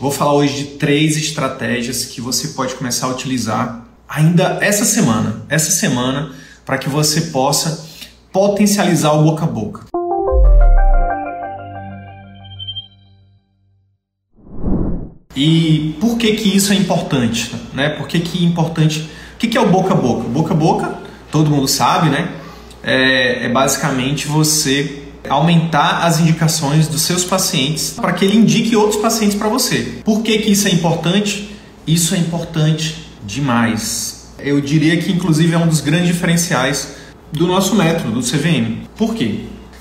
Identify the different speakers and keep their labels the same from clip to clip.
Speaker 1: vou falar hoje de três estratégias que você pode começar a utilizar ainda essa semana. Essa semana, para que você possa potencializar o boca a boca. E por que que isso é importante? Né? Por que, que é importante? O que, que é o boca a boca? Boca a boca, todo mundo sabe, né? É, é basicamente você aumentar as indicações dos seus pacientes para que ele indique outros pacientes para você. Por que, que isso é importante? Isso é importante demais. Eu diria que inclusive é um dos grandes diferenciais do nosso método, do CVM. Por quê?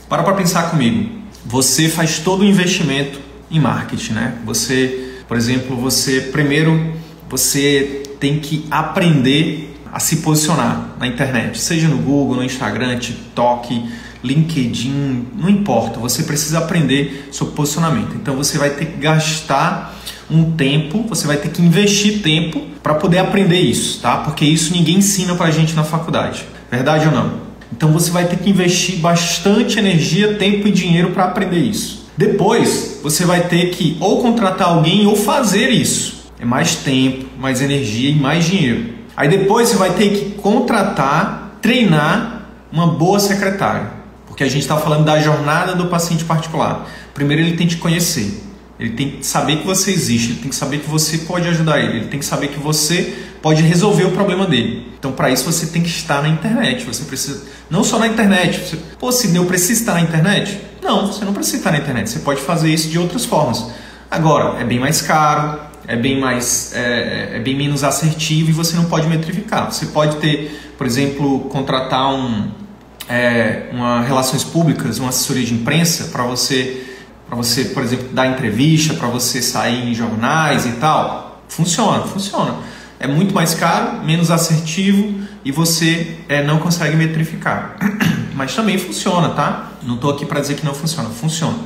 Speaker 1: Para para pensar comigo. Você faz todo o investimento em marketing, né? Você, por exemplo, você primeiro você tem que aprender a se posicionar na internet, seja no Google, no Instagram, TikTok, LinkedIn, não importa, você precisa aprender sobre posicionamento. Então você vai ter que gastar um tempo, você vai ter que investir tempo para poder aprender isso, tá? Porque isso ninguém ensina para a gente na faculdade, verdade ou não? Então você vai ter que investir bastante energia, tempo e dinheiro para aprender isso. Depois você vai ter que ou contratar alguém ou fazer isso. É mais tempo, mais energia e mais dinheiro. Aí depois você vai ter que contratar, treinar uma boa secretária. Porque a gente está falando da jornada do paciente particular. Primeiro ele tem que conhecer. Ele tem que saber que você existe, ele tem que saber que você pode ajudar ele, ele tem que saber que você pode resolver o problema dele. Então, para isso, você tem que estar na internet. Você precisa, não só na internet. Você, Pô, Sidney, eu preciso estar na internet? Não, você não precisa estar na internet. Você pode fazer isso de outras formas. Agora, é bem mais caro, é bem mais, é, é bem menos assertivo e você não pode metrificar. Você pode ter, por exemplo, contratar um, é, uma relações públicas, uma assessoria de imprensa para você, para você, por exemplo, dar entrevista, para você sair em jornais e tal, funciona, funciona. É muito mais caro, menos assertivo e você é, não consegue metrificar. Mas também funciona, tá? Não estou aqui para dizer que não funciona, funciona.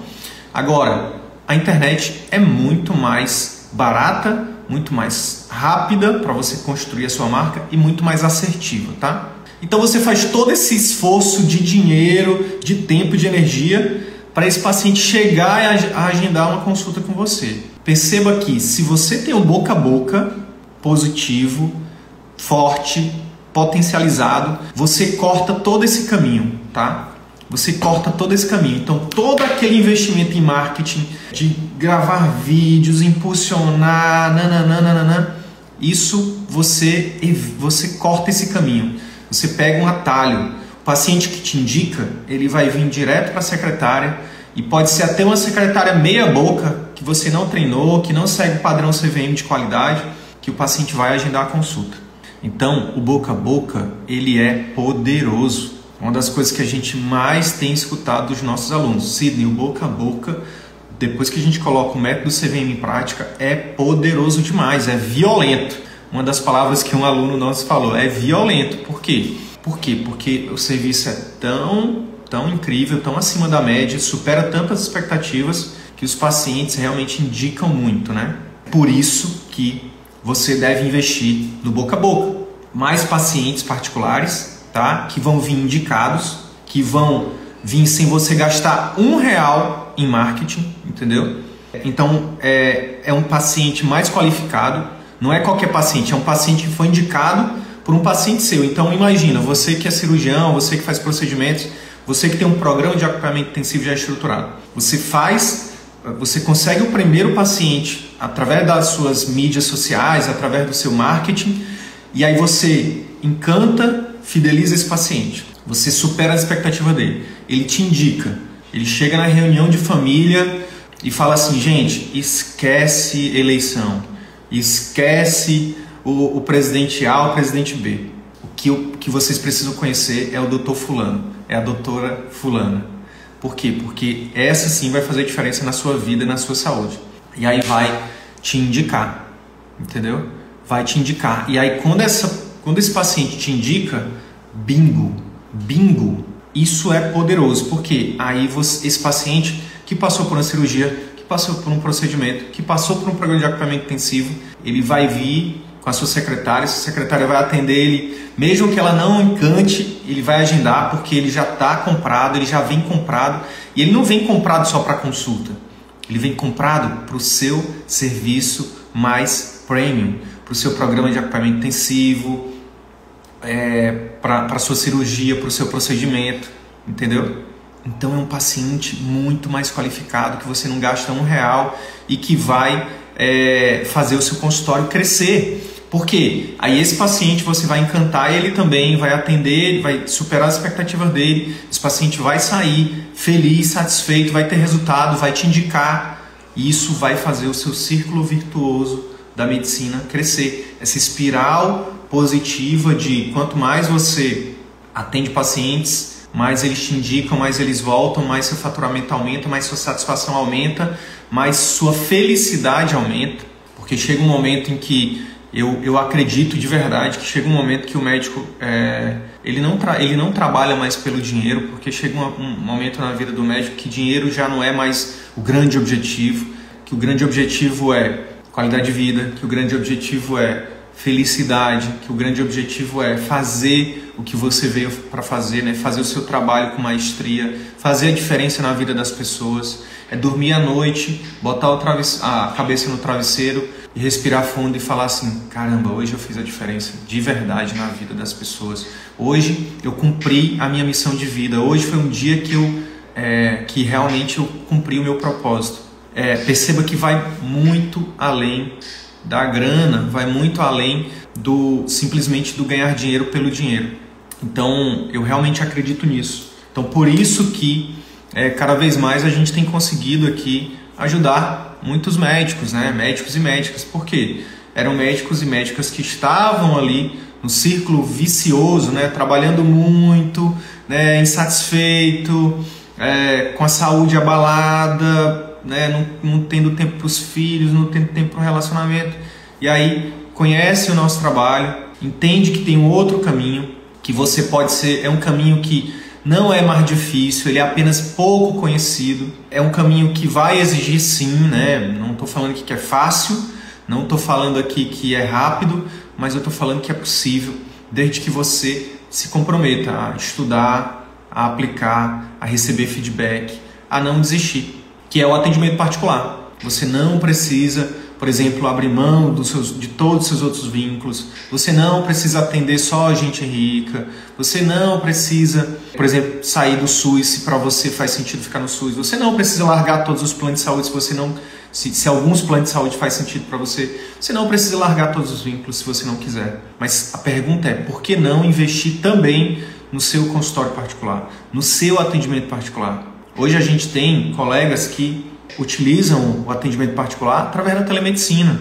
Speaker 1: Agora, a internet é muito mais barata, muito mais rápida para você construir a sua marca e muito mais assertiva, tá? Então você faz todo esse esforço de dinheiro, de tempo, de energia para esse paciente chegar a agendar uma consulta com você. Perceba que se você tem um boca a boca positivo, forte, potencializado, você corta todo esse caminho, tá? Você corta todo esse caminho. Então, todo aquele investimento em marketing, de gravar vídeos, impulsionar, nananana, isso você, você corta esse caminho. Você pega um atalho. O paciente que te indica, ele vai vir direto para a secretária e pode ser até uma secretária meia boca que você não treinou, que não segue o padrão CVM de qualidade, que o paciente vai agendar a consulta. Então, o boca a boca, ele é poderoso. Uma das coisas que a gente mais tem escutado dos nossos alunos, Sidney, o boca a boca, depois que a gente coloca o método CVM em prática, é poderoso demais, é violento uma das palavras que um aluno nosso falou é violento. Por quê? Por quê? Porque o serviço é tão, tão incrível, tão acima da média, supera tantas expectativas que os pacientes realmente indicam muito, né? Por isso que você deve investir no boca a boca. Mais pacientes particulares, tá? Que vão vir indicados, que vão vir sem você gastar um real em marketing, entendeu? Então é, é um paciente mais qualificado, não é qualquer paciente, é um paciente que foi indicado por um paciente seu. Então imagina, você que é cirurgião, você que faz procedimentos, você que tem um programa de acompanhamento intensivo já estruturado. Você faz, você consegue o primeiro paciente através das suas mídias sociais, através do seu marketing, e aí você encanta, fideliza esse paciente. Você supera a expectativa dele. Ele te indica. Ele chega na reunião de família e fala assim: gente, esquece eleição, esquece o, o presidente A, o presidente B. O que, o que vocês precisam conhecer é o doutor Fulano, é a doutora Fulana. Por quê? Porque essa sim vai fazer diferença na sua vida e na sua saúde. E aí vai te indicar, entendeu? Vai te indicar. E aí quando, essa, quando esse paciente te indica, bingo, bingo, isso é poderoso, porque aí você, esse paciente que passou por uma cirurgia, passou por um procedimento, que passou por um programa de acompanhamento intensivo, ele vai vir com a sua secretária, essa secretária vai atender ele, mesmo que ela não encante, ele vai agendar porque ele já está comprado, ele já vem comprado e ele não vem comprado só para consulta, ele vem comprado para o seu serviço mais premium, para o seu programa de acompanhamento intensivo, é, para a sua cirurgia, para o seu procedimento, entendeu? Então é um paciente muito mais qualificado que você não gasta um real e que vai é, fazer o seu consultório crescer. Porque aí esse paciente você vai encantar ele também, vai atender, vai superar as expectativas dele. Esse paciente vai sair feliz, satisfeito, vai ter resultado, vai te indicar. E isso vai fazer o seu círculo virtuoso da medicina crescer. Essa espiral positiva de quanto mais você atende pacientes, mais eles te indicam, mais eles voltam, mais seu faturamento aumenta, mais sua satisfação aumenta, mais sua felicidade aumenta, porque chega um momento em que eu, eu acredito de verdade que chega um momento que o médico é, ele, não ele não trabalha mais pelo dinheiro, porque chega um, um momento na vida do médico que dinheiro já não é mais o grande objetivo, que o grande objetivo é qualidade de vida, que o grande objetivo é felicidade, que o grande objetivo é fazer o que você veio para fazer, né? fazer o seu trabalho com maestria, fazer a diferença na vida das pessoas, é dormir à noite, botar a cabeça no travesseiro e respirar fundo e falar assim: caramba, hoje eu fiz a diferença de verdade na vida das pessoas. Hoje eu cumpri a minha missão de vida. Hoje foi um dia que eu é, que realmente eu cumpri o meu propósito. É, perceba que vai muito além da grana vai muito além do simplesmente do ganhar dinheiro pelo dinheiro. Então eu realmente acredito nisso. Então por isso que é, cada vez mais a gente tem conseguido aqui ajudar muitos médicos, né? Médicos e médicas. Por quê? Eram médicos e médicas que estavam ali no círculo vicioso, né? Trabalhando muito, né? Insatisfeito, é, com a saúde abalada, né? não, não tendo tempo para os filhos, não tendo tempo para o relacionamento. E aí conhece o nosso trabalho, entende que tem um outro caminho, que você pode ser, é um caminho que não é mais difícil, ele é apenas pouco conhecido, é um caminho que vai exigir sim, né? Não estou falando aqui que é fácil, não estou falando aqui que é rápido, mas eu estou falando que é possível, desde que você se comprometa a estudar, a aplicar, a receber feedback, a não desistir que é o atendimento particular. Você não precisa, por exemplo, abrir mão dos seus, de todos os seus outros vínculos. Você não precisa atender só a gente rica. Você não precisa, por exemplo, sair do SUS se para você faz sentido ficar no SUS. Você não precisa largar todos os planos de saúde se você não se, se alguns planos de saúde faz sentido para você. Você não precisa largar todos os vínculos se você não quiser. Mas a pergunta é, por que não investir também no seu consultório particular, no seu atendimento particular? Hoje a gente tem colegas que utilizam o atendimento particular através da telemedicina.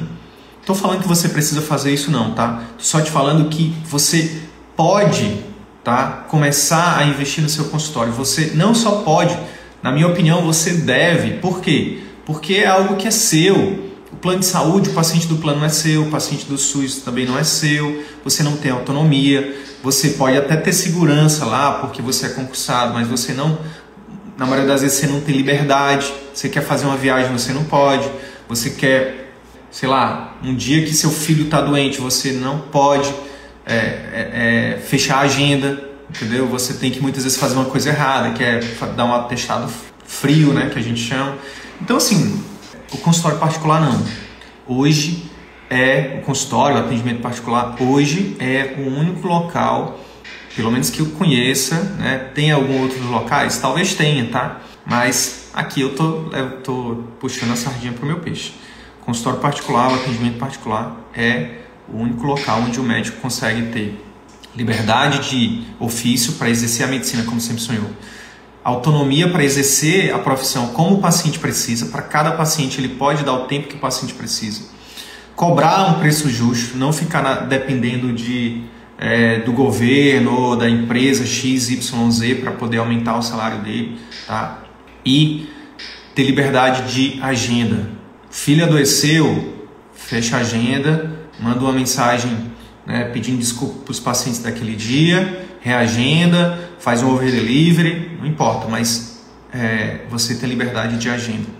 Speaker 1: Estou falando que você precisa fazer isso não, tá? Tô só te falando que você pode, tá? Começar a investir no seu consultório. Você não só pode, na minha opinião, você deve. Por quê? Porque é algo que é seu. O plano de saúde, o paciente do plano não é seu, o paciente do SUS também não é seu. Você não tem autonomia. Você pode até ter segurança lá porque você é concursado, mas você não na maioria das vezes você não tem liberdade, você quer fazer uma viagem, você não pode, você quer, sei lá, um dia que seu filho está doente, você não pode é, é, é, fechar a agenda, entendeu? Você tem que muitas vezes fazer uma coisa errada, que é dar um atestado frio, né, que a gente chama. Então, assim, o consultório particular não. Hoje é o consultório, o atendimento particular, hoje é o único local pelo menos que eu conheça, né? Tem alguns outros locais? Talvez tenha, tá? Mas aqui eu tô, eu tô puxando a sardinha para o meu peixe. Consultório particular, atendimento particular é o único local onde o médico consegue ter liberdade de ofício para exercer a medicina como sempre sonhou, autonomia para exercer a profissão como o paciente precisa, para cada paciente ele pode dar o tempo que o paciente precisa, cobrar um preço justo, não ficar na, dependendo de é, do governo ou da empresa XYZ para poder aumentar o salário dele, tá? E ter liberdade de agenda. Filho adoeceu, fecha a agenda, manda uma mensagem né, pedindo desculpa para os pacientes daquele dia, reagenda, faz um over delivery, não importa, mas é, você tem liberdade de agenda.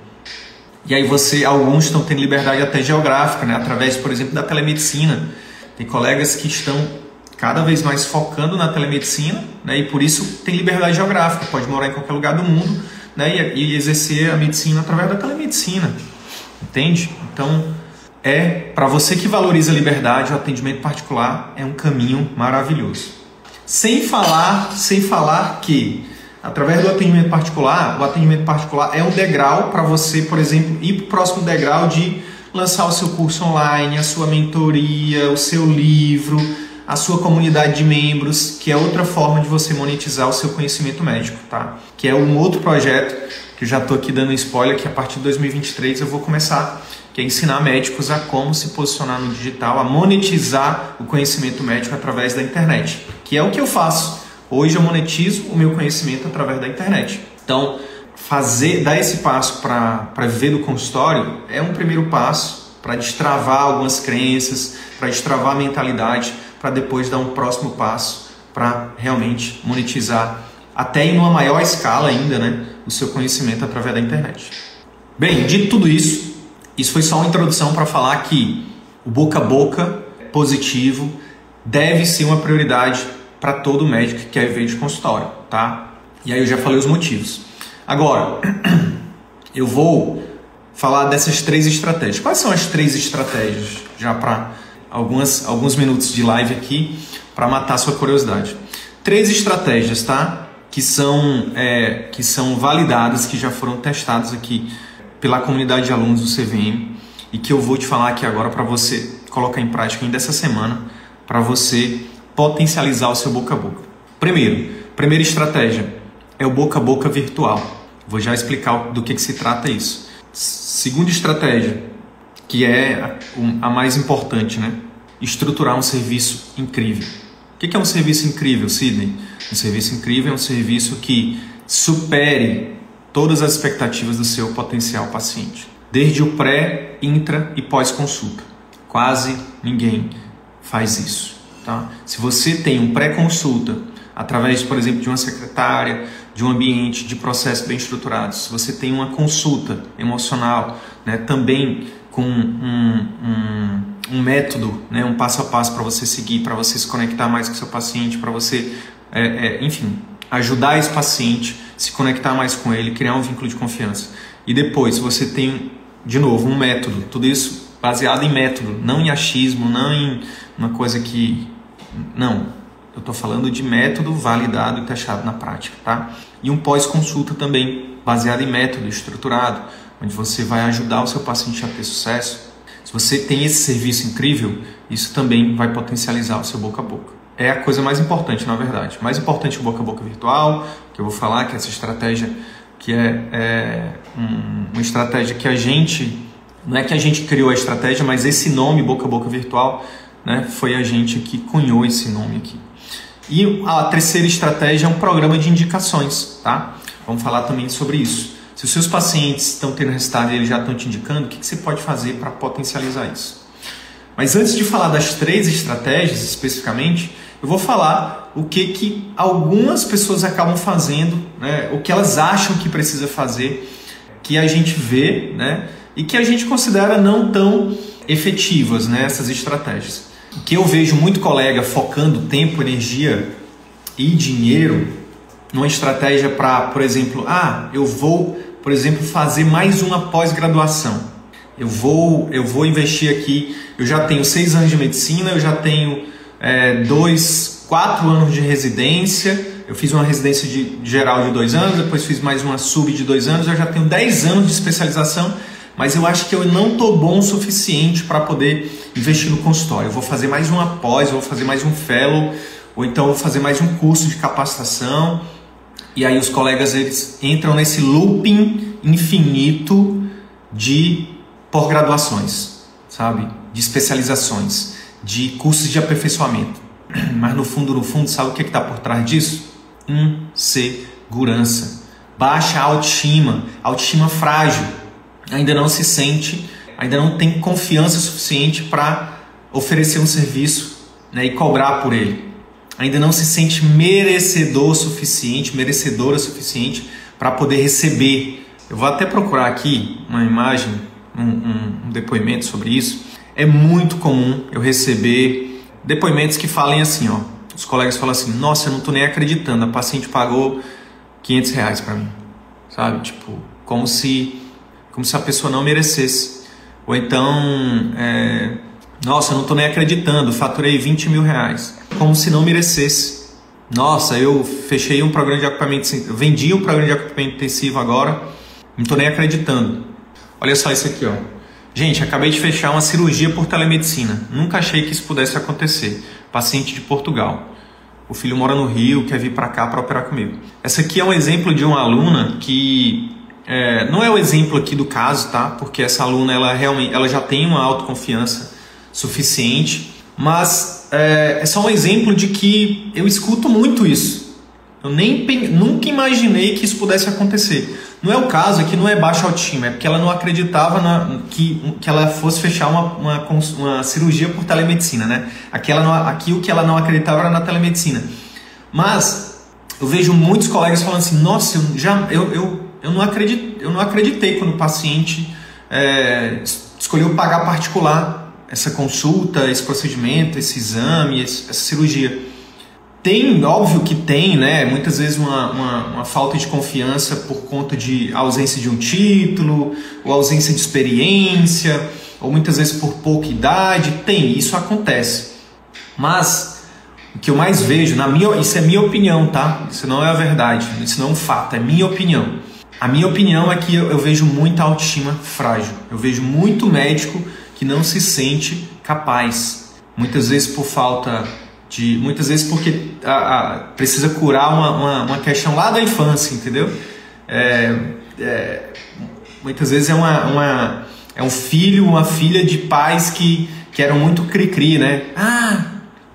Speaker 1: E aí você, alguns estão tendo liberdade até geográfica, né, através, por exemplo, da telemedicina. Tem colegas que estão cada vez mais focando na telemedicina, né, e por isso tem liberdade geográfica, pode morar em qualquer lugar do mundo, né, e, e exercer a medicina através da telemedicina. Entende? Então, é para você que valoriza a liberdade, o atendimento particular é um caminho maravilhoso. Sem falar, sem falar que através do atendimento particular, o atendimento particular é um degrau para você, por exemplo, ir para o próximo degrau de lançar o seu curso online, a sua mentoria, o seu livro, a sua comunidade de membros, que é outra forma de você monetizar o seu conhecimento médico, tá? Que é um outro projeto que eu já estou aqui dando spoiler que a partir de 2023 eu vou começar, que é ensinar médicos a como se posicionar no digital, a monetizar o conhecimento médico através da internet, que é o que eu faço. Hoje eu monetizo o meu conhecimento através da internet. Então, fazer, dar esse passo para viver do consultório é um primeiro passo para destravar algumas crenças, para destravar a mentalidade para depois dar um próximo passo para realmente monetizar até em uma maior escala ainda, né, o seu conhecimento através da internet. Bem, dito tudo isso, isso foi só uma introdução para falar que o boca a boca positivo deve ser uma prioridade para todo médico que quer viver de consultório, tá? E aí eu já falei os motivos. Agora, eu vou falar dessas três estratégias. Quais são as três estratégias já para algumas, alguns minutos de live aqui para matar sua curiosidade. Três estratégias, tá? Que são, é, que são validadas, que já foram testadas aqui pela comunidade de alunos do CVM e que eu vou te falar aqui agora para você colocar em prática ainda essa semana, para você potencializar o seu boca a boca. Primeiro, primeira estratégia é o boca a boca virtual. Vou já explicar do que, que se trata isso. Segunda estratégia, que é a mais importante, né? estruturar um serviço incrível. O que é um serviço incrível, Sidney? Um serviço incrível é um serviço que supere todas as expectativas do seu potencial paciente, desde o pré, intra e pós-consulta. Quase ninguém faz isso. Tá? Se você tem um pré-consulta através, por exemplo, de uma secretária, de um ambiente de processo bem estruturado, se você tem uma consulta emocional, né, também com um, um um método, né, um passo a passo para você seguir, para você se conectar mais com seu paciente, para você, é, é, enfim, ajudar esse paciente, se conectar mais com ele, criar um vínculo de confiança. E depois você tem, de novo, um método, tudo isso baseado em método, não em achismo, não em uma coisa que. Não, eu estou falando de método validado e testado na prática, tá? E um pós-consulta também, baseado em método estruturado, onde você vai ajudar o seu paciente a ter sucesso se você tem esse serviço incrível, isso também vai potencializar o seu boca a boca. É a coisa mais importante, na verdade. Mais importante o boca a boca virtual, que eu vou falar, que é essa estratégia que é, é um, uma estratégia que a gente, não é que a gente criou a estratégia, mas esse nome boca a boca virtual, né, foi a gente que cunhou esse nome aqui. E a terceira estratégia é um programa de indicações, tá? Vamos falar também sobre isso. Se os seus pacientes estão tendo resultado e eles já estão te indicando, o que, que você pode fazer para potencializar isso? Mas antes de falar das três estratégias especificamente, eu vou falar o que, que algumas pessoas acabam fazendo, né, o que elas acham que precisa fazer, que a gente vê né, e que a gente considera não tão efetivas né, essas estratégias. O que eu vejo muito colega focando tempo, energia e dinheiro numa estratégia para, por exemplo, ah, eu vou por exemplo, fazer mais uma pós-graduação. Eu vou, eu vou investir aqui. Eu já tenho seis anos de medicina, eu já tenho é, dois, quatro anos de residência. Eu fiz uma residência de, geral de dois anos, depois fiz mais uma sub de dois anos. Eu já tenho dez anos de especialização. mas eu acho que eu não estou bom o suficiente para poder investir no consultório. Eu vou fazer mais uma pós, vou fazer mais um fellow, ou então vou fazer mais um curso de capacitação. E aí os colegas eles entram nesse looping infinito de pós-graduações, sabe? De especializações, de cursos de aperfeiçoamento. Mas no fundo, no fundo, sabe o que é está por trás disso? Insegurança. Baixa autoestima, autoestima frágil. Ainda não se sente, ainda não tem confiança suficiente para oferecer um serviço né, e cobrar por ele. Ainda não se sente merecedor suficiente, merecedora suficiente para poder receber. Eu vou até procurar aqui uma imagem, um, um, um depoimento sobre isso. É muito comum eu receber depoimentos que falem assim, ó. Os colegas falam assim, nossa, eu não tô nem acreditando, a paciente pagou 500 reais para mim, sabe? Tipo, como se, como se a pessoa não merecesse. Ou então, é, nossa, eu não tô nem acreditando, faturei 20 mil reais, como se não merecesse. Nossa, eu fechei um programa de acompanhamento, vendi um programa de acompanhamento intensivo agora, não tô nem acreditando. Olha só isso aqui, ó. Gente, acabei de fechar uma cirurgia por telemedicina. Nunca achei que isso pudesse acontecer. Paciente de Portugal. O filho mora no Rio, quer vir para cá para operar comigo. Essa aqui é um exemplo de uma aluna que é, não é o exemplo aqui do caso, tá? Porque essa aluna ela realmente ela já tem uma autoconfiança suficiente, mas é, é só um exemplo de que eu escuto muito isso. Eu nem nunca imaginei que isso pudesse acontecer. Não é o caso aqui, não é baixa autoestima, é porque ela não acreditava na, que, que ela fosse fechar uma, uma, uma cirurgia por telemedicina, né? Aqui, ela não, aqui o que ela não acreditava era na telemedicina. Mas eu vejo muitos colegas falando assim, nossa, eu, já, eu, eu, eu, não, acredit, eu não acreditei quando o paciente é, escolheu pagar particular essa consulta, esse procedimento, esse exame, essa cirurgia. Tem, óbvio que tem, né? Muitas vezes uma, uma, uma, falta de confiança por conta de ausência de um título, ou ausência de experiência, ou muitas vezes por pouca idade. Tem, isso acontece. Mas o que eu mais vejo, na minha, isso é minha opinião, tá? Isso não é a verdade, isso não é um fato, é minha opinião. A minha opinião é que eu, eu vejo muita autoestima frágil. Eu vejo muito médico que não se sente capaz. Muitas vezes por falta de muitas vezes porque a, a, precisa curar uma, uma, uma, questão lá da infância, entendeu? É, é, muitas vezes é, uma, uma, é um filho, uma filha de pais que, que eram muito cri-cri, né? Ah,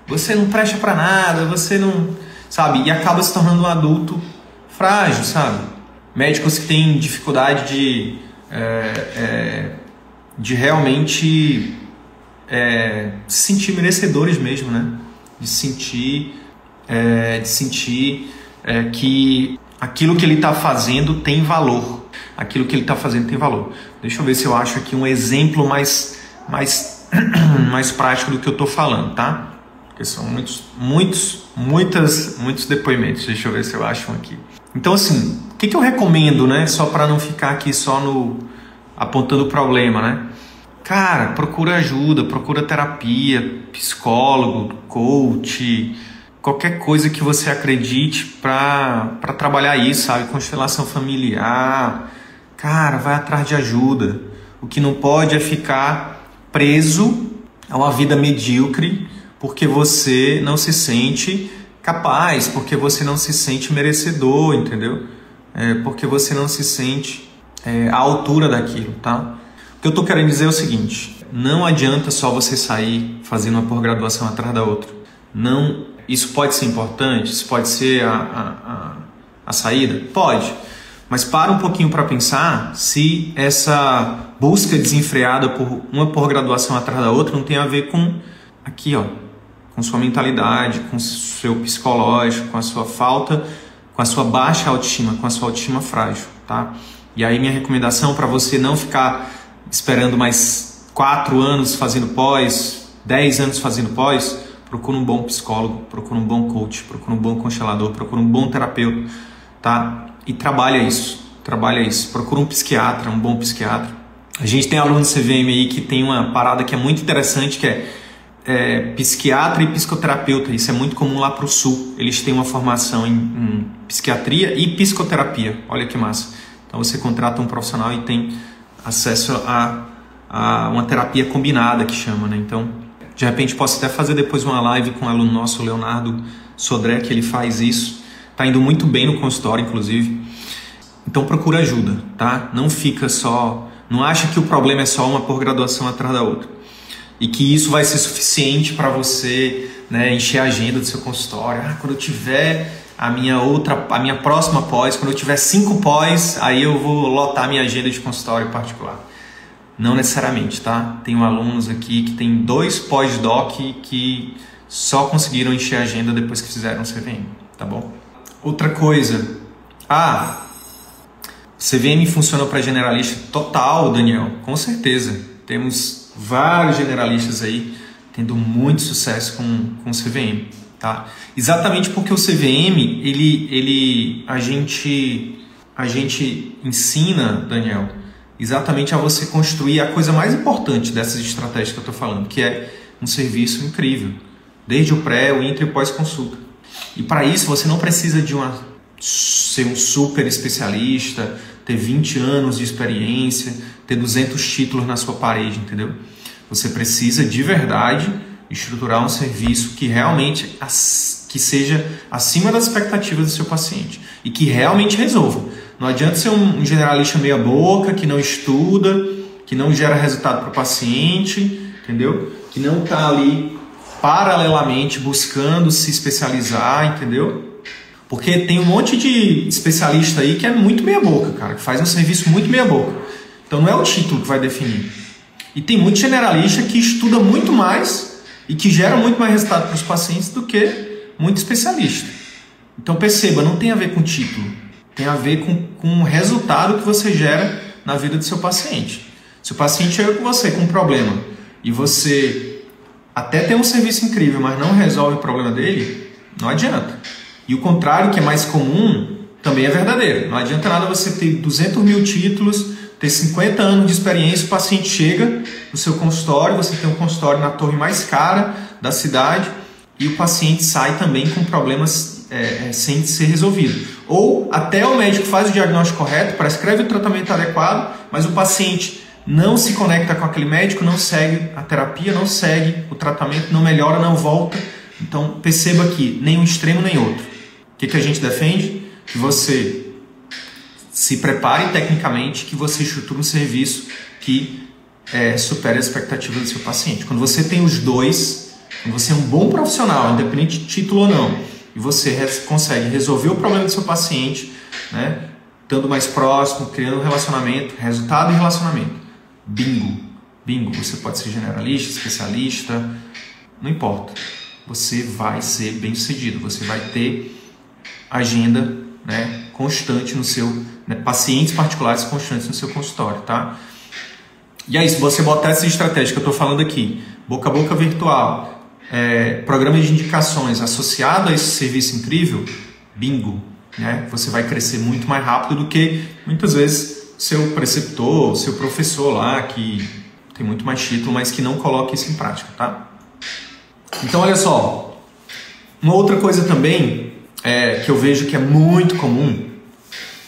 Speaker 1: você não presta para nada, você não. Sabe? E acaba se tornando um adulto frágil, sabe? Médicos que têm dificuldade de, é, é de realmente é, se sentir merecedores mesmo, né? de sentir, é, de sentir é, que aquilo que ele está fazendo tem valor. Aquilo que ele está fazendo tem valor. Deixa eu ver se eu acho aqui um exemplo mais, mais, mais prático do que eu estou falando, tá? Porque são muitos, muitos, muitas, muitos depoimentos. Deixa eu ver se eu acho um aqui. Então, assim, o que, que eu recomendo, né? Só para não ficar aqui só no apontando o problema, né? Cara, procura ajuda, procura terapia, psicólogo, coach, qualquer coisa que você acredite para trabalhar isso, sabe? Constelação familiar. Cara, vai atrás de ajuda. O que não pode é ficar preso a uma vida medíocre porque você não se sente capaz, porque você não se sente merecedor, entendeu? É, porque você não se sente é, altura daquilo, tá? O que eu estou querendo dizer é o seguinte: não adianta só você sair fazendo uma pós-graduação atrás da outra. Não, isso pode ser importante, isso pode ser a, a, a, a saída? Pode. Mas para um pouquinho para pensar se essa busca desenfreada por uma pós-graduação atrás da outra não tem a ver com aqui, ó, com sua mentalidade, com seu psicológico, com a sua falta, com a sua baixa autoestima, com a sua autoestima frágil, tá? E aí minha recomendação para você não ficar esperando mais quatro anos fazendo pós, dez anos fazendo pós, procura um bom psicólogo, procura um bom coach, procura um bom constelador, procura um bom terapeuta, tá? E trabalha isso, trabalha isso. Procura um psiquiatra, um bom psiquiatra. A gente tem aluno do CVM aí que tem uma parada que é muito interessante, que é, é psiquiatra e psicoterapeuta. Isso é muito comum lá para o sul. Eles têm uma formação em, em psiquiatria e psicoterapia. Olha que massa. Então você contrata um profissional e tem acesso a, a uma terapia combinada que chama, né? Então, de repente posso até fazer depois uma live com um aluno nosso, Leonardo Sodré, que ele faz isso. Tá indo muito bem no consultório, inclusive. Então procura ajuda, tá? Não fica só, não acha que o problema é só uma por graduação atrás da outra. E que isso vai ser suficiente para você, né, encher a agenda do seu consultório. Ah, quando eu tiver a minha outra, a minha próxima pós, quando eu tiver cinco pós, aí eu vou lotar minha agenda de consultório particular. Não necessariamente, tá? Tenho alunos aqui que tem dois pós-doc que só conseguiram encher a agenda depois que fizeram o CVM, tá bom? Outra coisa, ah, CVM funcionou para generalista total, Daniel, com certeza. Temos vários generalistas aí tendo muito sucesso com, com o CVM. Tá? Exatamente porque o CVM, ele, ele, a, gente, a gente ensina, Daniel, exatamente a você construir a coisa mais importante dessas estratégias que eu estou falando, que é um serviço incrível, desde o pré, o intra e o pós-consulta. E para isso você não precisa de uma, ser um super especialista, ter 20 anos de experiência, ter 200 títulos na sua parede, entendeu? Você precisa de verdade estruturar um serviço que realmente que seja acima das expectativas do seu paciente e que realmente resolva. Não adianta ser um generalista meia boca, que não estuda, que não gera resultado para o paciente, entendeu? Que não está ali paralelamente buscando se especializar, entendeu? Porque tem um monte de especialista aí que é muito meia boca, cara, que faz um serviço muito meia boca. Então não é o título que vai definir. E tem muito generalista que estuda muito mais e que gera muito mais resultado para os pacientes do que muito especialista. Então perceba, não tem a ver com título, tem a ver com, com o resultado que você gera na vida do seu paciente. Se o paciente chega com você com um problema e você até tem um serviço incrível, mas não resolve o problema dele, não adianta. E o contrário, que é mais comum, também é verdadeiro. Não adianta nada você ter 200 mil títulos ter 50 anos de experiência, o paciente chega no seu consultório, você tem um consultório na torre mais cara da cidade e o paciente sai também com problemas é, é, sem ser resolvido. Ou até o médico faz o diagnóstico correto, prescreve o tratamento adequado, mas o paciente não se conecta com aquele médico, não segue a terapia, não segue o tratamento, não melhora, não volta. Então perceba que nem um extremo nem outro. O que, que a gente defende? Que você se prepare tecnicamente que você estrutura um serviço que é, supere as expectativas do seu paciente. Quando você tem os dois, quando você é um bom profissional, independente de título ou não, e você consegue resolver o problema do seu paciente, né, estando mais próximo, criando um relacionamento, resultado em relacionamento. Bingo, bingo. Você pode ser generalista, especialista, não importa. Você vai ser bem sucedido, você vai ter agenda né, constante no seu, né, pacientes particulares constantes no seu consultório, tá? E aí, se você botar essa estratégia que eu estou falando aqui, boca a boca virtual, é, programa de indicações associado a esse serviço incrível, bingo, né? Você vai crescer muito mais rápido do que muitas vezes seu preceptor, seu professor lá que tem muito mais título, mas que não coloca isso em prática, tá? Então, olha só, uma outra coisa também é, que eu vejo que é muito comum,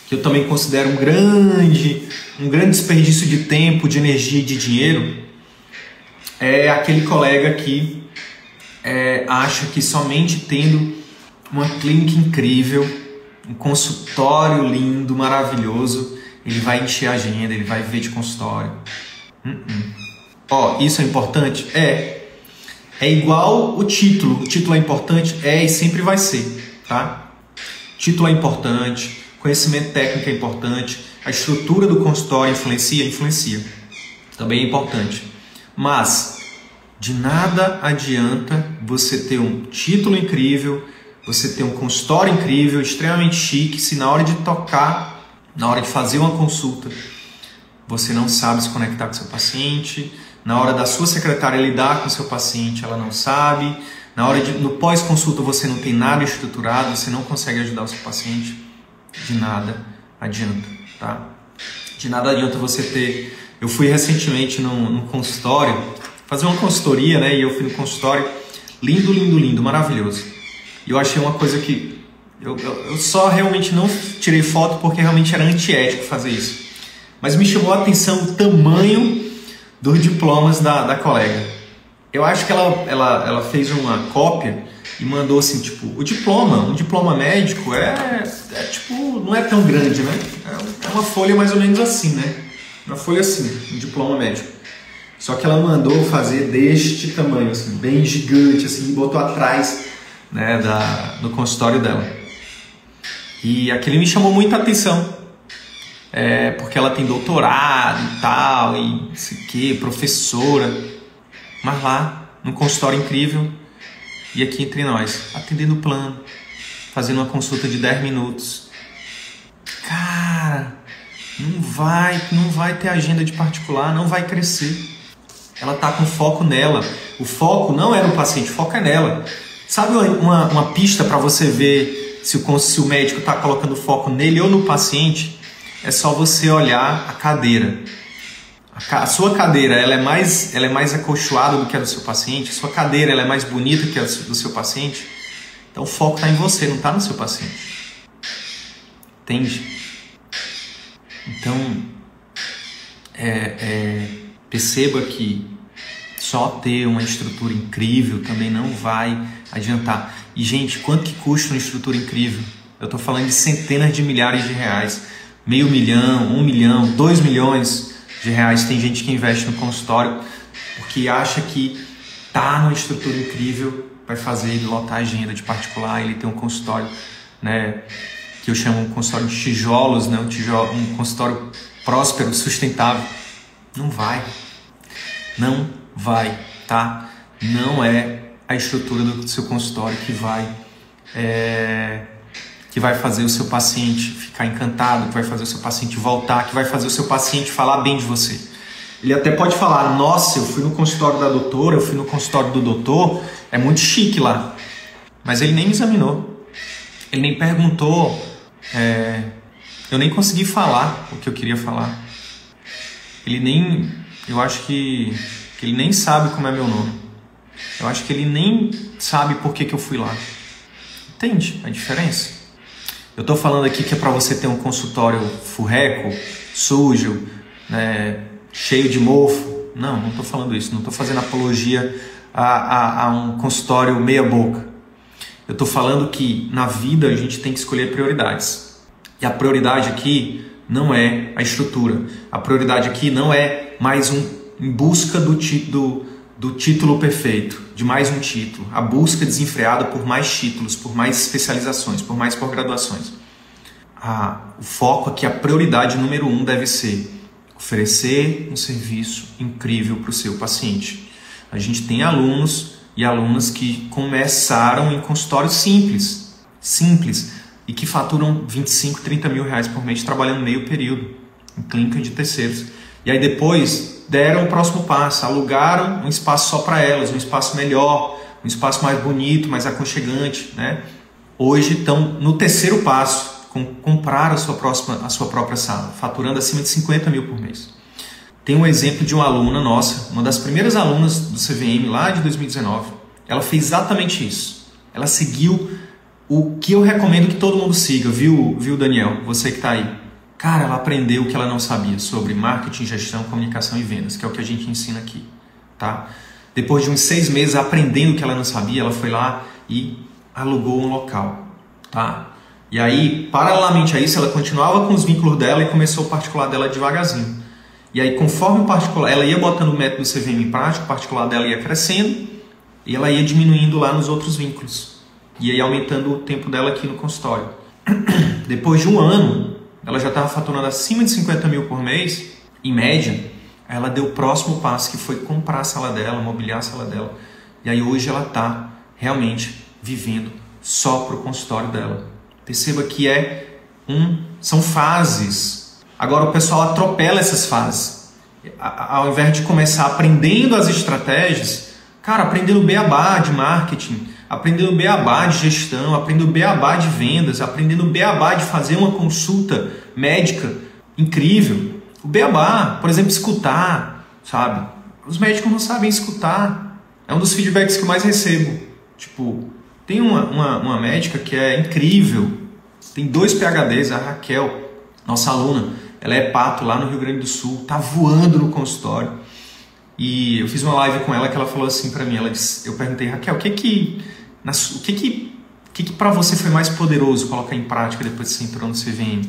Speaker 1: que eu também considero um grande, um grande desperdício de tempo, de energia e de dinheiro, é aquele colega que é, acha que somente tendo uma clínica incrível, um consultório lindo, maravilhoso, ele vai encher a agenda, ele vai ver de consultório. Uh -uh. Ó, isso é importante? É. É igual o título. O título é importante? É e sempre vai ser tá? Título é importante, conhecimento técnico é importante, a estrutura do consultório influencia? Influencia. Também é importante. Mas de nada adianta você ter um título incrível, você ter um consultório incrível, extremamente chique, se na hora de tocar, na hora de fazer uma consulta, você não sabe se conectar com seu paciente, na hora da sua secretária lidar com seu paciente, ela não sabe, na hora de no pós-consulta você não tem nada estruturado, você não consegue ajudar o seu paciente, de nada adianta, tá? De nada adianta você ter. Eu fui recentemente num, num consultório fazer uma consultoria, né? E eu fui no consultório lindo, lindo, lindo, maravilhoso. E eu achei uma coisa que eu, eu, eu só realmente não tirei foto porque realmente era antiético fazer isso. Mas me chamou a atenção o tamanho dos diplomas da, da colega. Eu acho que ela, ela, ela fez uma cópia e mandou assim, tipo, o diploma, um diploma médico é, é tipo, não é tão grande, né? É, é uma folha mais ou menos assim, né? Uma folha assim, um diploma médico. Só que ela mandou fazer deste tamanho, assim, bem gigante, assim, e botou atrás né, da, no consultório dela. E aquele me chamou muita atenção, é, porque ela tem doutorado e tal, e não sei o que, professora. Mas lá, num consultório incrível, e aqui entre nós, atendendo o plano, fazendo uma consulta de 10 minutos. Cara, não vai, não vai ter agenda de particular, não vai crescer. Ela tá com foco nela. O foco não é no paciente, o foco é nela. Sabe uma, uma pista para você ver se o, se o médico está colocando foco nele ou no paciente? É só você olhar a cadeira. A sua cadeira ela é mais ela é mais acolchoada do que a do seu paciente. Sua cadeira ela é mais bonita que a do seu paciente. Então o foco está em você, não está no seu paciente. Entende? Então é, é, perceba que só ter uma estrutura incrível também não vai adiantar. E gente, quanto que custa uma estrutura incrível? Eu estou falando de centenas de milhares de reais, meio milhão, um milhão, dois milhões de reais. Tem gente que investe no consultório porque acha que tá numa estrutura incrível vai fazer ele lotar a agenda de particular, ele tem um consultório, né, que eu chamo um consultório de tijolos, né, um, tijolo, um consultório próspero, sustentável. Não vai. Não vai, tá? Não é a estrutura do seu consultório que vai é, que vai fazer o seu paciente ficar encantado, que vai fazer o seu paciente voltar, que vai fazer o seu paciente falar bem de você. Ele até pode falar: Nossa, eu fui no consultório da doutora, eu fui no consultório do doutor, é muito chique lá. Mas ele nem me examinou, ele nem perguntou, é, eu nem consegui falar o que eu queria falar. Ele nem, eu acho que, que ele nem sabe como é meu nome. Eu acho que ele nem sabe por que, que eu fui lá. Entende a diferença? Eu estou falando aqui que é para você ter um consultório furreco, sujo, né, cheio de mofo. Não, não estou falando isso. Não estou fazendo apologia a, a, a um consultório meia boca. Eu estou falando que na vida a gente tem que escolher prioridades. E a prioridade aqui não é a estrutura. A prioridade aqui não é mais um em busca do, do, do título perfeito, de mais um título, a busca desenfreada por mais títulos, por mais especializações, por mais pós-graduações. o foco aqui, a prioridade número um deve ser oferecer um serviço incrível para o seu paciente. A gente tem alunos e alunas que começaram em consultórios simples, simples, e que faturam 25, 30 mil reais por mês trabalhando meio período em clínica de terceiros. E aí depois deram o próximo passo, alugaram um espaço só para elas, um espaço melhor, um espaço mais bonito, mais aconchegante, né? Hoje estão no terceiro passo, com comprar a sua, próxima, a sua própria sala, faturando acima de 50 mil por mês. Tem um exemplo de uma aluna nossa, uma das primeiras alunas do CVM lá de 2019. Ela fez exatamente isso. Ela seguiu o que eu recomendo que todo mundo siga, viu, viu Daniel? Você que está aí Cara, ela aprendeu o que ela não sabia sobre marketing, gestão, comunicação e vendas, que é o que a gente ensina aqui, tá? Depois de uns seis meses aprendendo o que ela não sabia, ela foi lá e alugou um local, tá? E aí, paralelamente a isso, ela continuava com os vínculos dela e começou o particular dela devagarzinho. E aí, conforme o particular, ela ia botando o método CVM em prática, o particular dela ia crescendo e ela ia diminuindo lá nos outros vínculos. E aí aumentando o tempo dela aqui no consultório. Depois de um ano, ela já estava faturando acima de 50 mil por mês, em média, ela deu o próximo passo, que foi comprar a sala dela, mobiliar a sala dela. E aí hoje ela está realmente vivendo só para o consultório dela. Perceba que é um, são fases. Agora o pessoal atropela essas fases. Ao invés de começar aprendendo as estratégias, cara, aprendendo beabá de marketing, aprendendo beabá de gestão, aprendendo beabá de vendas, aprendendo beabá de fazer uma consulta médica incrível. O beabá, por exemplo, escutar, sabe? Os médicos não sabem escutar. É um dos feedbacks que eu mais recebo. Tipo, tem uma, uma, uma médica que é incrível, tem dois PHDs, a Raquel, nossa aluna, ela é pato lá no Rio Grande do Sul, tá voando no consultório. E eu fiz uma live com ela que ela falou assim para mim, ela disse, eu perguntei, Raquel, o que que, o que que, que, que para você foi mais poderoso colocar em prática depois que você entrou no CVM?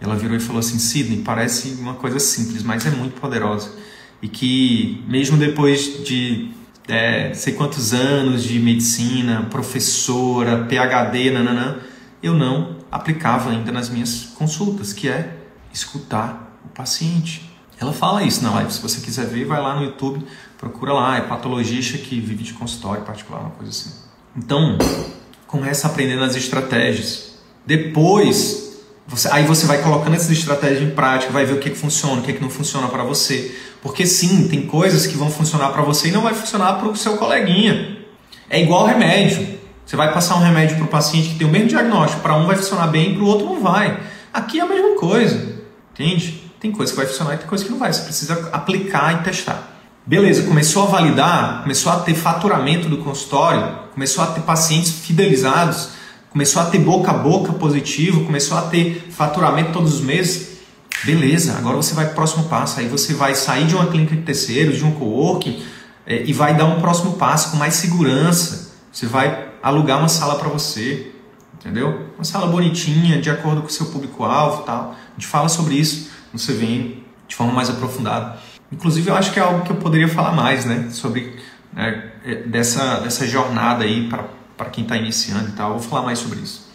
Speaker 1: Ela virou e falou assim, Sidney, parece uma coisa simples, mas é muito poderosa. E que mesmo depois de é, sei quantos anos de medicina, professora, PhD, nananã, eu não aplicava ainda nas minhas consultas, que é escutar o paciente. Ela fala isso na live. Se você quiser ver, vai lá no YouTube, procura lá. É patologista que vive de consultório particular, uma coisa assim. Então, começa aprendendo as estratégias. Depois, você, aí você vai colocando essas estratégias em prática, vai ver o que, que funciona, o que, que não funciona para você. Porque sim, tem coisas que vão funcionar para você e não vai funcionar para o seu coleguinha. É igual remédio. Você vai passar um remédio para o paciente que tem o mesmo diagnóstico, para um vai funcionar bem, para o outro não vai. Aqui é a mesma coisa, entende? Tem coisa que vai funcionar e tem coisa que não vai. Você precisa aplicar e testar. Beleza, começou a validar, começou a ter faturamento do consultório, começou a ter pacientes fidelizados, começou a ter boca a boca positivo, começou a ter faturamento todos os meses. Beleza, agora você vai para o próximo passo. Aí você vai sair de uma clínica de terceiros, de um coworking é, e vai dar um próximo passo com mais segurança. Você vai alugar uma sala para você, entendeu? Uma sala bonitinha, de acordo com o seu público-alvo tal. A gente fala sobre isso no CVM de forma mais aprofundada. Inclusive, eu acho que é algo que eu poderia falar mais, né? Sobre né, é, dessa, dessa jornada aí para quem está iniciando e tal. Eu vou falar mais sobre isso.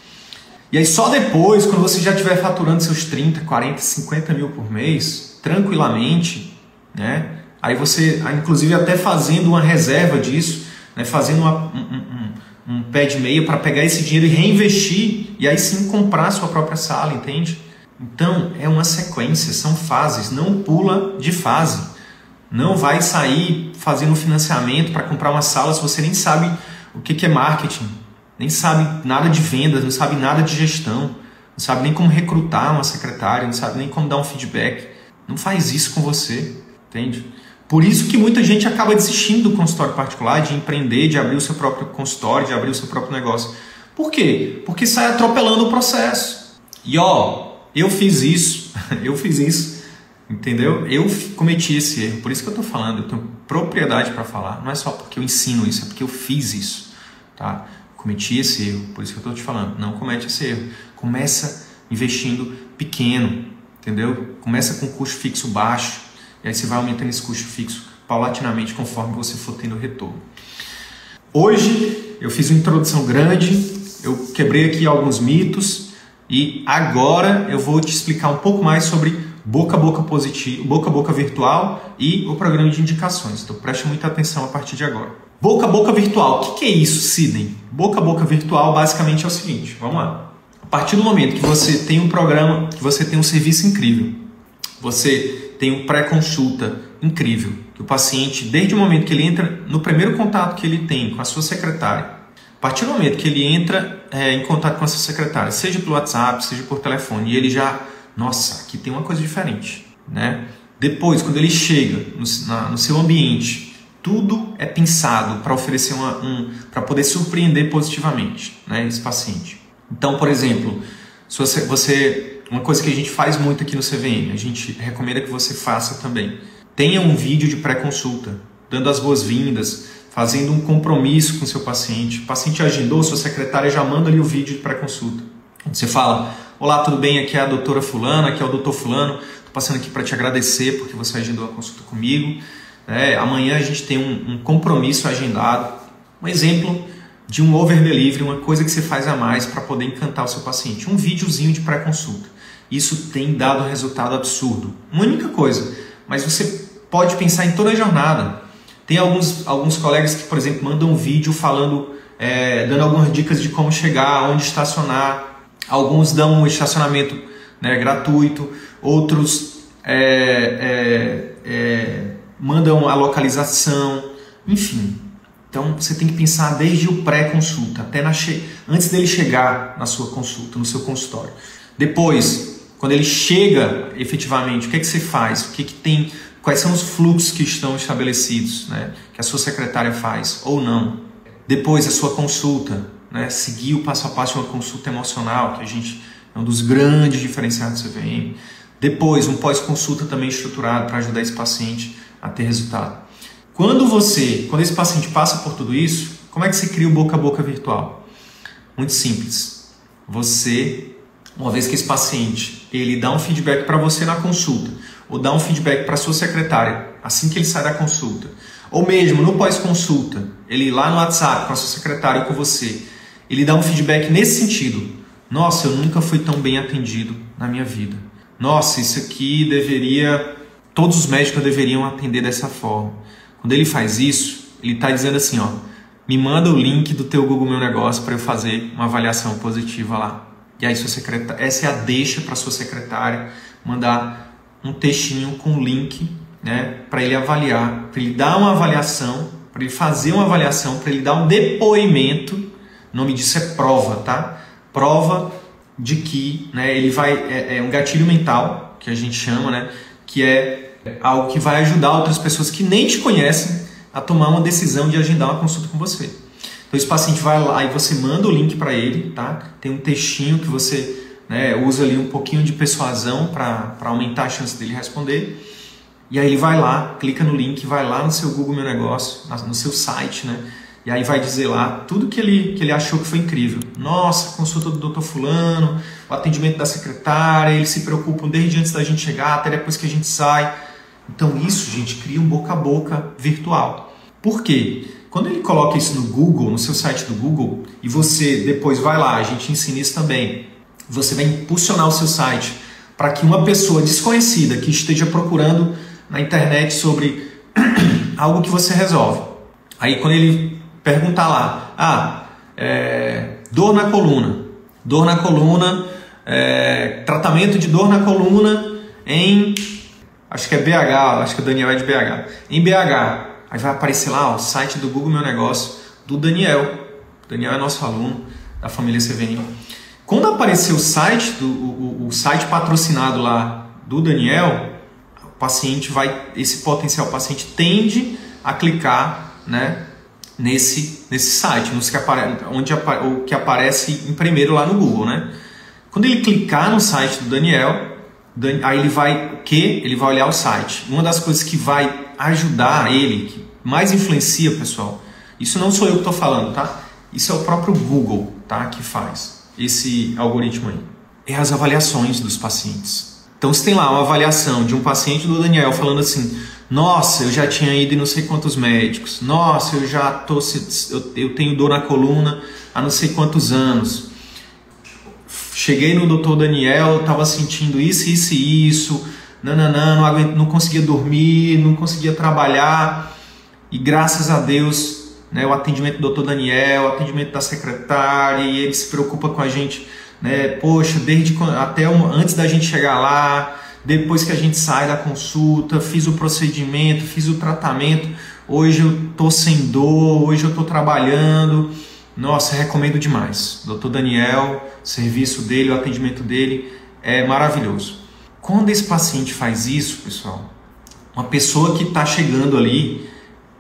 Speaker 1: E aí, só depois, quando você já estiver faturando seus 30, 40, 50 mil por mês, tranquilamente, né? Aí você, inclusive, até fazendo uma reserva disso, né? fazendo uma, um, um, um pé de meia para pegar esse dinheiro e reinvestir e aí sim comprar sua própria sala, entende? Então é uma sequência, são fases, não pula de fase. Não vai sair fazendo financiamento para comprar uma sala se você nem sabe o que é marketing, nem sabe nada de vendas, não sabe nada de gestão, não sabe nem como recrutar uma secretária, não sabe nem como dar um feedback. Não faz isso com você, entende? Por isso que muita gente acaba desistindo do consultório particular, de empreender, de abrir o seu próprio consultório, de abrir o seu próprio negócio. Por quê? Porque sai atropelando o processo. E ó, eu fiz isso, eu fiz isso, entendeu? Eu cometi esse erro, por isso que eu estou falando, eu tenho propriedade para falar. Não é só porque eu ensino isso, é porque eu fiz isso, tá? Cometi esse erro, por isso que eu estou te falando. Não comete esse erro. Começa investindo pequeno, entendeu? Começa com custo fixo baixo e aí você vai aumentando esse custo fixo paulatinamente conforme você for tendo retorno. Hoje eu fiz uma introdução grande, eu quebrei aqui alguns mitos e agora eu vou te explicar um pouco mais sobre boca a boca positivo, boca a boca virtual e o programa de indicações. Então preste muita atenção a partir de agora. Boca a boca virtual, o que, que é isso, Sidney? Boca a boca virtual basicamente é o seguinte, vamos lá. A partir do momento que você tem um programa, que você tem um serviço incrível, você tem um pré-consulta incrível, que o paciente, desde o momento que ele entra, no primeiro contato que ele tem com a sua secretária, a partir do momento que ele entra é, em contato com a sua secretária, seja pelo WhatsApp, seja por telefone, e ele já, nossa, aqui tem uma coisa diferente, né? Depois, quando ele chega no, na, no seu ambiente, tudo é pensado para oferecer uma, um, para poder surpreender positivamente, né, esse paciente. Então, por exemplo, se você, você uma coisa que a gente faz muito aqui no CVM, a gente recomenda que você faça também. Tenha um vídeo de pré-consulta, dando as boas-vindas, fazendo um compromisso com seu paciente. O paciente agendou, sua secretária já manda ali o vídeo de pré-consulta. Você fala: Olá, tudo bem? Aqui é a doutora Fulana, aqui é o doutor Fulano. Estou passando aqui para te agradecer porque você agendou a consulta comigo. É, amanhã a gente tem um, um compromisso agendado. Um exemplo de um over delivery, uma coisa que você faz a mais para poder encantar o seu paciente. Um videozinho de pré-consulta. Isso tem dado um resultado absurdo. Uma única coisa, mas você pode pensar em toda a jornada. Tem alguns, alguns colegas que, por exemplo, mandam um vídeo falando, é, dando algumas dicas de como chegar, onde estacionar. Alguns dão um estacionamento né, gratuito, outros é, é, é mandam a localização, enfim. Então você tem que pensar desde o pré-consulta até na che... antes dele chegar na sua consulta, no seu consultório. Depois, quando ele chega efetivamente, o que é que você faz? O que, é que tem? Quais são os fluxos que estão estabelecidos, né? Que a sua secretária faz ou não? Depois a sua consulta, né? Seguir o passo a passo de uma consulta emocional, que a gente é um dos grandes diferenciais do CVM. Depois, um pós-consulta também estruturado para ajudar esse paciente a ter resultado. Quando você, quando esse paciente passa por tudo isso, como é que se cria o boca a boca virtual? Muito simples. Você, uma vez que esse paciente ele dá um feedback para você na consulta, ou dá um feedback para sua secretária assim que ele sai da consulta, ou mesmo no pós-consulta, ele lá no WhatsApp com a sua secretária ou com você, ele dá um feedback nesse sentido. Nossa, eu nunca fui tão bem atendido na minha vida. Nossa, isso aqui deveria. Todos os médicos deveriam atender dessa forma. Quando ele faz isso, ele está dizendo assim: ó, me manda o link do teu Google Meu Negócio para eu fazer uma avaliação positiva lá. E aí, sua secretária, essa é a deixa para sua secretária mandar um textinho com link né, para ele avaliar, para ele dar uma avaliação, para ele fazer uma avaliação, para ele dar um depoimento. O nome disso é prova, tá? Prova de que né, ele vai é, é, um gatilho mental que a gente chama, né, que é algo que vai ajudar outras pessoas que nem te conhecem a tomar uma decisão de agendar uma consulta com você. Então esse paciente vai lá e você manda o link para ele, tá? Tem um textinho que você né, usa ali um pouquinho de persuasão para aumentar a chance dele responder. E aí ele vai lá, clica no link, vai lá no seu Google Meu Negócio, no seu site, né? E aí vai dizer lá tudo que ele, que ele achou que foi incrível. Nossa, consulta do doutor fulano, o atendimento da secretária, eles se preocupam desde antes da gente chegar até depois que a gente sai. Então isso, gente, cria um boca a boca virtual. Por quê? Quando ele coloca isso no Google, no seu site do Google, e você depois vai lá, a gente ensina isso também, você vai impulsionar o seu site para que uma pessoa desconhecida que esteja procurando na internet sobre algo que você resolve. Aí quando ele perguntar lá, ah, é, dor na coluna, dor na coluna, é, tratamento de dor na coluna em, acho que é BH, acho que o Daniel é de BH, em BH, aí vai aparecer lá o site do Google Meu Negócio do Daniel, o Daniel é nosso aluno da família CVM. Quando aparecer o site, do, o, o site patrocinado lá do Daniel, o paciente vai, esse potencial paciente tende a clicar, né, nesse, nesse site, nos que apare, onde o que aparece em primeiro lá no Google, né? Quando ele clicar no site do Daniel, aí ele vai que? Ele vai olhar o site. Uma das coisas que vai ajudar ele, que mais influencia, pessoal, isso não sou eu que estou falando, tá? Isso é o próprio Google, tá? Que faz esse algoritmo aí. É as avaliações dos pacientes. Então, se tem lá uma avaliação de um paciente do Daniel falando assim: nossa, eu já tinha ido em não sei quantos médicos. Nossa, eu já tô, eu tenho dor na coluna há não sei quantos anos. Cheguei no doutor Daniel, estava sentindo isso, isso e isso. Nananã, não, não conseguia dormir, não conseguia trabalhar. E graças a Deus, né, o atendimento do doutor Daniel, o atendimento da secretária, e ele se preocupa com a gente, né? Poxa, desde até antes da gente chegar lá, depois que a gente sai da consulta, fiz o procedimento, fiz o tratamento, hoje eu tô sem dor, hoje eu tô trabalhando. Nossa, recomendo demais. Dr. Daniel, o serviço dele, o atendimento dele é maravilhoso. Quando esse paciente faz isso, pessoal, uma pessoa que está chegando ali,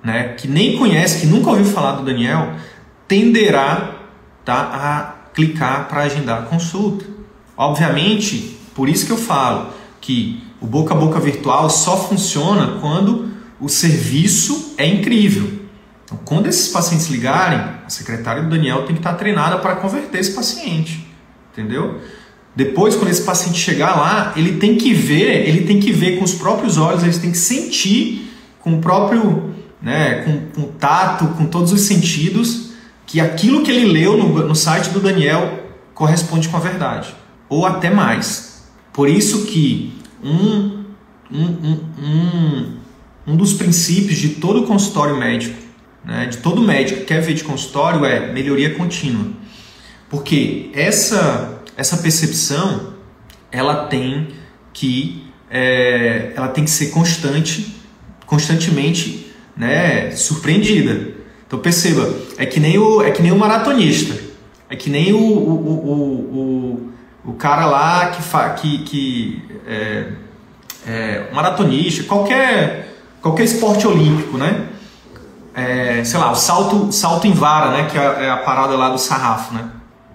Speaker 1: né, que nem conhece, que nunca ouviu falar do Daniel, tenderá tá, a clicar para agendar a consulta. Obviamente, por isso que eu falo, que o boca a boca virtual só funciona quando o serviço é incrível. Então, quando esses pacientes ligarem, a secretária do Daniel tem que estar treinada para converter esse paciente, entendeu? Depois, quando esse paciente chegar lá, ele tem que ver, ele tem que ver com os próprios olhos, ele tem que sentir com o próprio, né, com, o tato, com todos os sentidos, que aquilo que ele leu no, no site do Daniel corresponde com a verdade, ou até mais. Por isso que um, um, um, um, dos princípios de todo consultório médico, né, de todo médico que quer ver de consultório é melhoria contínua. Porque essa, essa percepção ela tem que é, ela tem que ser constante, constantemente né, surpreendida. Então perceba, é que nem o, é que nem o maratonista, é que nem o, o, o, o o cara lá que, fa, que, que é, é, maratonista, qualquer, qualquer esporte olímpico, né? É, sei lá, o salto, salto em vara, né? Que é, é a parada lá do sarrafo, né?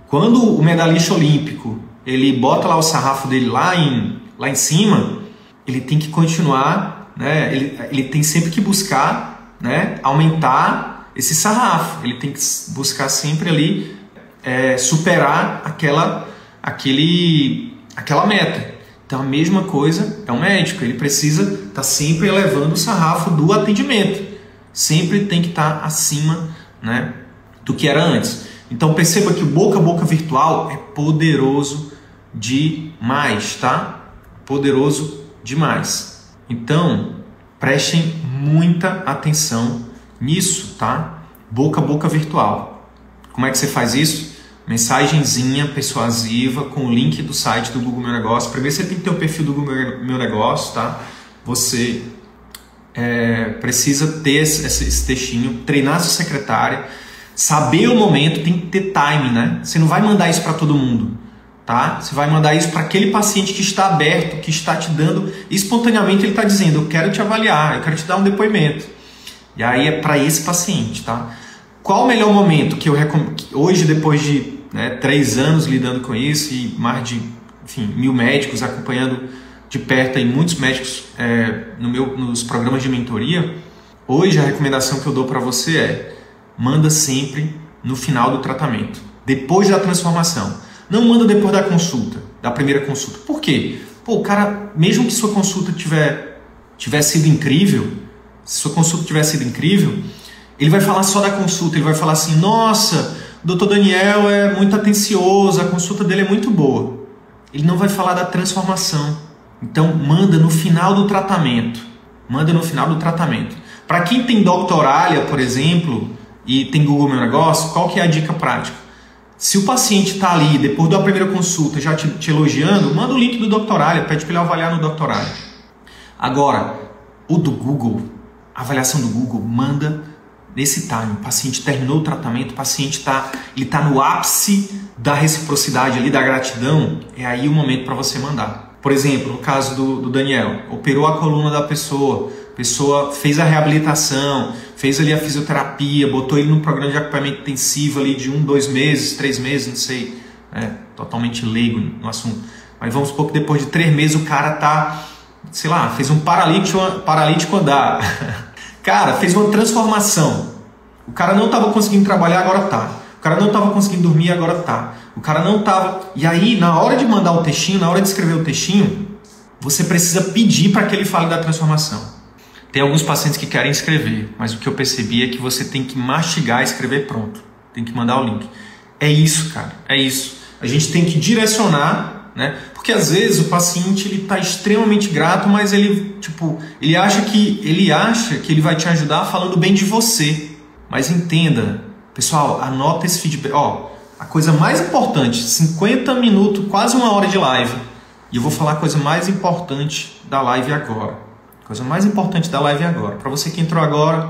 Speaker 1: Quando o medalhista olímpico ele bota lá o sarrafo dele lá em lá em cima, ele tem que continuar, né? ele, ele tem sempre que buscar né? aumentar esse sarrafo, ele tem que buscar sempre ali é, superar aquela, aquele, aquela meta. Então a mesma coisa é um médico, ele precisa estar tá sempre elevando o sarrafo do atendimento, sempre tem que estar tá acima né, do que era antes. Então perceba que o boca a boca virtual é poderoso demais, tá? Poderoso demais. Então, prestem muita atenção nisso, tá? Boca a boca virtual. Como é que você faz isso? Mensagenzinha persuasiva com o link do site do Google Meu Negócio. Primeiro você tem que ter o perfil do Google Meu Negócio, tá? Você é, precisa ter esse, esse textinho, treinar sua secretária, saber o momento, tem que ter time, né? Você não vai mandar isso para todo mundo tá? Você vai mandar isso para aquele paciente que está aberto, que está te dando, espontaneamente ele está dizendo, eu quero te avaliar, eu quero te dar um depoimento. E aí é para esse paciente, tá? Qual o melhor momento que eu recomendo? Hoje, depois de né, três anos lidando com isso e mais de enfim, mil médicos acompanhando de perto e muitos médicos é, no meu, nos programas de mentoria, hoje a recomendação que eu dou para você é manda sempre no final do tratamento, depois da transformação. Não manda depois da consulta, da primeira consulta. Por quê? Pô, o cara, mesmo que sua consulta tiver, tiver sido incrível, se sua consulta tiver sido incrível, ele vai falar só da consulta, ele vai falar assim: nossa, o doutor Daniel é muito atencioso, a consulta dele é muito boa. Ele não vai falar da transformação. Então, manda no final do tratamento. Manda no final do tratamento. Para quem tem doctoralia, por exemplo, e tem Google Meu Negócio, qual que é a dica prática? Se o paciente está ali, depois da primeira consulta, já te, te, elogiando, manda o link do doctorário, pede para ele avaliar no doctorário. Agora, o do Google, a avaliação do Google, manda nesse time. O paciente terminou o tratamento, o paciente está tá no ápice da reciprocidade ali, da gratidão, é aí o momento para você mandar. Por exemplo, no caso do, do Daniel, operou a coluna da pessoa, pessoa fez a reabilitação, fez ali a fisioterapia, botou ele num programa de acompanhamento intensivo ali de um, dois meses, três meses, não sei, né? totalmente leigo no assunto. Mas vamos supor que depois de três meses o cara tá, sei lá, fez um paralítico, paralítico andar. cara, fez uma transformação. O cara não estava conseguindo trabalhar, agora tá. O cara não estava conseguindo dormir, agora tá. O cara não estava. E aí, na hora de mandar o textinho, na hora de escrever o textinho, você precisa pedir para que ele fale da transformação. Tem alguns pacientes que querem escrever, mas o que eu percebi é que você tem que mastigar escrever pronto. Tem que mandar o link. É isso, cara. É isso. A gente tem que direcionar, né? Porque às vezes o paciente ele está extremamente grato, mas ele tipo ele acha que ele acha que ele vai te ajudar falando bem de você. Mas entenda, pessoal, anota esse feedback. Ó, a coisa mais importante, 50 minutos, quase uma hora de live. E eu vou falar a coisa mais importante da live agora coisa mais importante da live agora. Para você que entrou agora,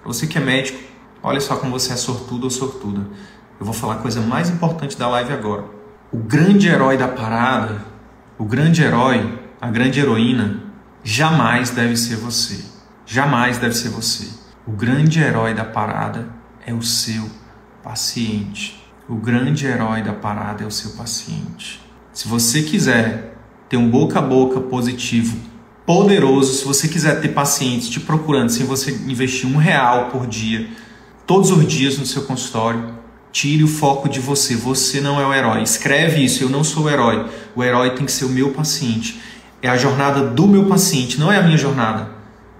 Speaker 1: para você que é médico, olha só como você é sortudo ou sortuda. Eu vou falar a coisa mais importante da live agora. O grande herói da parada, o grande herói, a grande heroína, jamais deve ser você. Jamais deve ser você. O grande herói da parada é o seu paciente. O grande herói da parada é o seu paciente. Se você quiser ter um boca a boca positivo poderoso. Se você quiser ter pacientes te procurando sem você investir um real por dia, todos os dias no seu consultório, tire o foco de você. Você não é o herói. Escreve isso. Eu não sou o herói. O herói tem que ser o meu paciente. É a jornada do meu paciente, não é a minha jornada.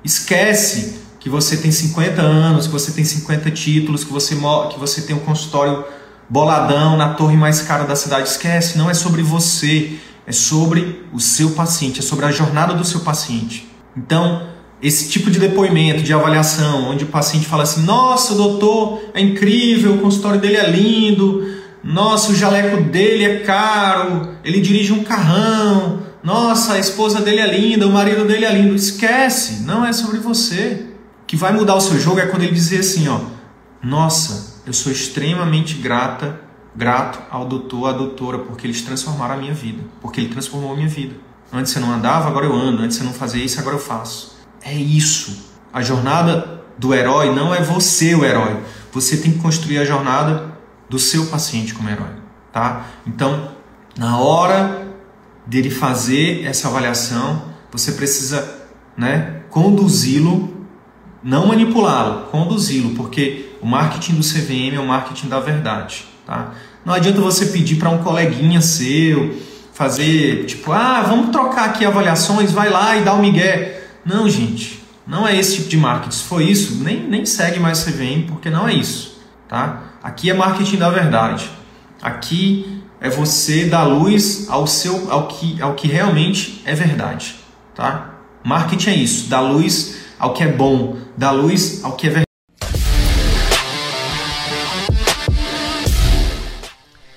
Speaker 1: Esquece que você tem 50 anos, que você tem 50 títulos, que você, que você tem um consultório boladão na torre mais cara da cidade. Esquece, não é sobre você é sobre o seu paciente, é sobre a jornada do seu paciente. Então, esse tipo de depoimento, de avaliação, onde o paciente fala assim: nossa, doutor, é incrível, o consultório dele é lindo, nossa, o jaleco dele é caro, ele dirige um carrão, nossa, a esposa dele é linda, o marido dele é lindo. Esquece, não é sobre você. O que vai mudar o seu jogo é quando ele dizer assim: ó, nossa, eu sou extremamente grata grato ao doutor, à doutora, porque eles transformaram a minha vida, porque ele transformou a minha vida. Antes você não andava, agora eu ando. Antes você não fazia isso, agora eu faço. É isso. A jornada do herói não é você o herói. Você tem que construir a jornada do seu paciente como herói, tá? Então, na hora dele fazer essa avaliação, você precisa né, conduzi-lo, não manipulá-lo, conduzi-lo, porque o marketing do CVM é o marketing da verdade. Tá? Não adianta você pedir para um coleguinha seu fazer, tipo, ah, vamos trocar aqui avaliações, vai lá e dá o um migué. Não, gente, não é esse tipo de marketing. Se for isso, nem, nem segue mais CVM, porque não é isso. Tá? Aqui é marketing da verdade. Aqui é você dar luz ao, seu, ao, que, ao que realmente é verdade. Tá? Marketing é isso, dar luz ao que é bom, dar luz ao que é verdade.